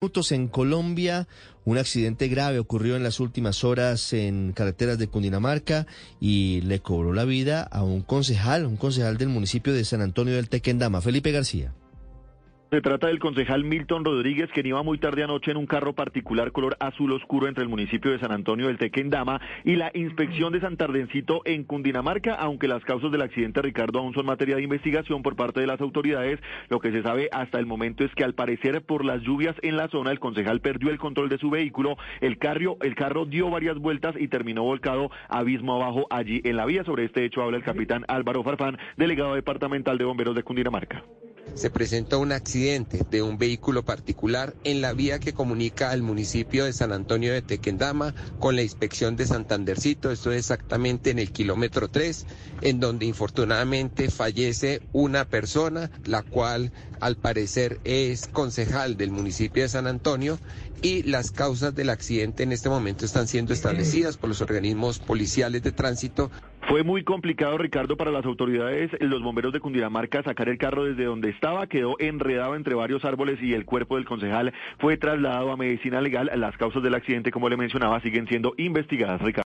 minutos en Colombia. Un accidente grave ocurrió en las últimas horas en carreteras de Cundinamarca y le cobró la vida a un concejal, un concejal del municipio de San Antonio del Tequendama, Felipe García. Se trata del concejal Milton Rodríguez, que iba muy tarde anoche en un carro particular color azul oscuro entre el municipio de San Antonio del Tequendama y la inspección de Santardencito en Cundinamarca, aunque las causas del accidente, Ricardo, aún son materia de investigación por parte de las autoridades. Lo que se sabe hasta el momento es que al parecer por las lluvias en la zona, el concejal perdió el control de su vehículo, el carro, el carro dio varias vueltas y terminó volcado abismo abajo allí en la vía. Sobre este hecho habla el capitán Álvaro Farfán, delegado departamental de bomberos de Cundinamarca se presentó un accidente de un vehículo particular en la vía que comunica al municipio de San Antonio de Tequendama con la inspección de Santandercito, esto es exactamente en el kilómetro 3, en donde infortunadamente fallece una persona, la cual al parecer es concejal del municipio de San Antonio y las causas del accidente en este momento están siendo establecidas por los organismos policiales de tránsito. Fue muy complicado, Ricardo, para las autoridades, los bomberos de Cundinamarca, sacar el carro desde donde estaba, quedó enredado entre varios árboles y el cuerpo del concejal fue trasladado a medicina legal. Las causas del accidente, como le mencionaba, siguen siendo investigadas, Ricardo.